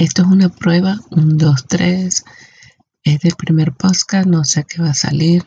Esto es una prueba, un, dos, tres. Es del primer podcast, no sé qué va a salir.